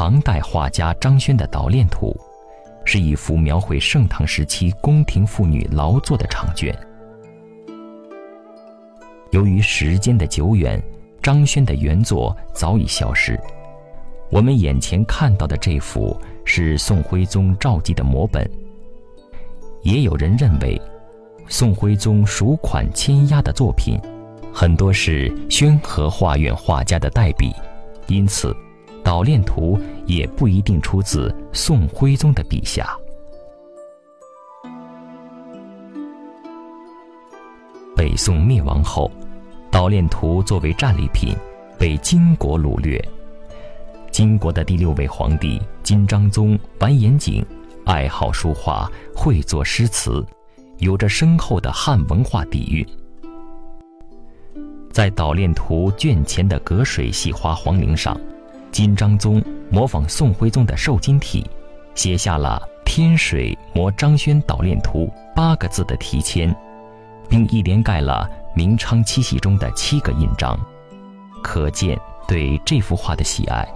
唐代画家张轩的《捣练图》，是一幅描绘盛唐时期宫廷妇女劳作的长卷。由于时间的久远，张轩的原作早已消失。我们眼前看到的这幅是宋徽宗赵佶的摹本。也有人认为，宋徽宗署款签押的作品，很多是宣和画院画家的代笔，因此。《捣练图》也不一定出自宋徽宗的笔下。北宋灭亡后，《捣练图》作为战利品被金国掳掠。金国的第六位皇帝金章宗完颜景，爱好书画，会作诗词，有着深厚的汉文化底蕴。在《捣练图》卷前的隔水戏花黄陵上。金章宗模仿宋徽宗的瘦金体，写下了“天水摹张轩捣练图”八个字的题签，并一连盖了明昌七系中的七个印章，可见对这幅画的喜爱。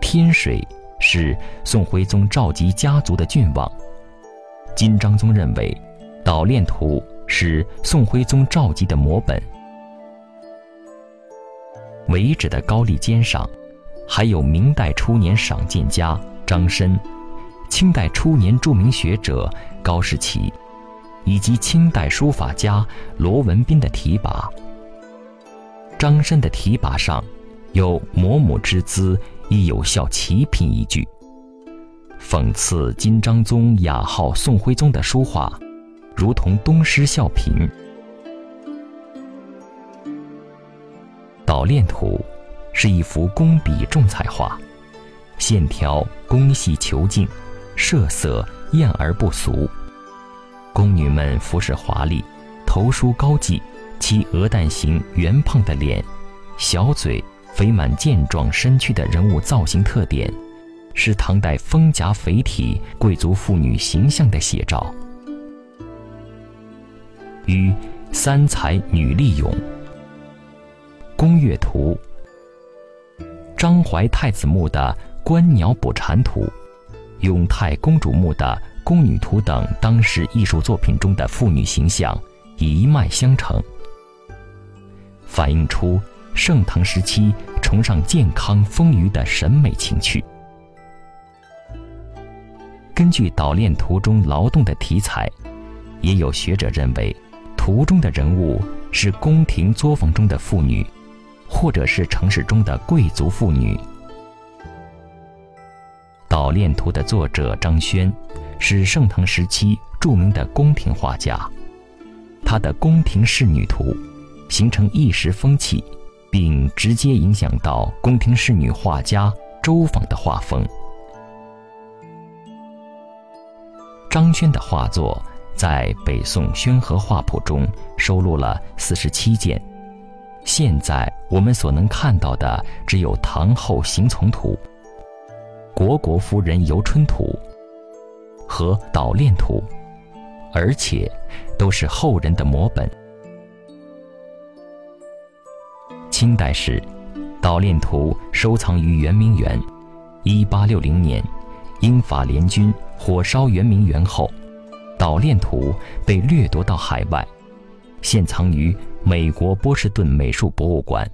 天水是宋徽宗赵佶家族的郡望，金章宗认为，《捣练图》是宋徽宗赵佶的摹本。遗址的高丽尖上，还有明代初年赏鉴家张申，清代初年著名学者高士奇，以及清代书法家罗文彬的题跋。张申的题跋上有“嫫母之姿，亦有效奇品”一句，讽刺金章宗雅好宋徽宗的书画，如同东施效颦。《捣练图》是一幅工笔重彩画，线条工细遒劲，设色艳而不俗。宫女们服饰华丽，头梳高髻，其鹅蛋形圆胖的脸、小嘴、肥满健壮身躯的人物造型特点，是唐代丰颊肥体贵族妇女形象的写照。与三才女丽咏。宫乐图，张怀太子墓的观鸟捕蝉图，永泰公主墓的宫女图等当时艺术作品中的妇女形象一脉相承，反映出盛唐时期崇尚健康丰腴的审美情趣。根据《捣练图》中劳动的题材，也有学者认为，图中的人物是宫廷作坊中的妇女。或者是城市中的贵族妇女。《捣练图》的作者张轩，是盛唐时期著名的宫廷画家。他的《宫廷仕女图》形成一时风气，并直接影响到宫廷仕女画家周昉的画风。张轩的画作在北宋宣和画谱中收录了四十七件。现在我们所能看到的只有《唐后行从图》《虢国夫人游春图》和《捣练图》，而且都是后人的摹本。清代时，《捣练图》收藏于圆明园。一八六零年，英法联军火烧圆明园后，《捣练图》被掠夺到海外，现藏于。美国波士顿美术博物馆。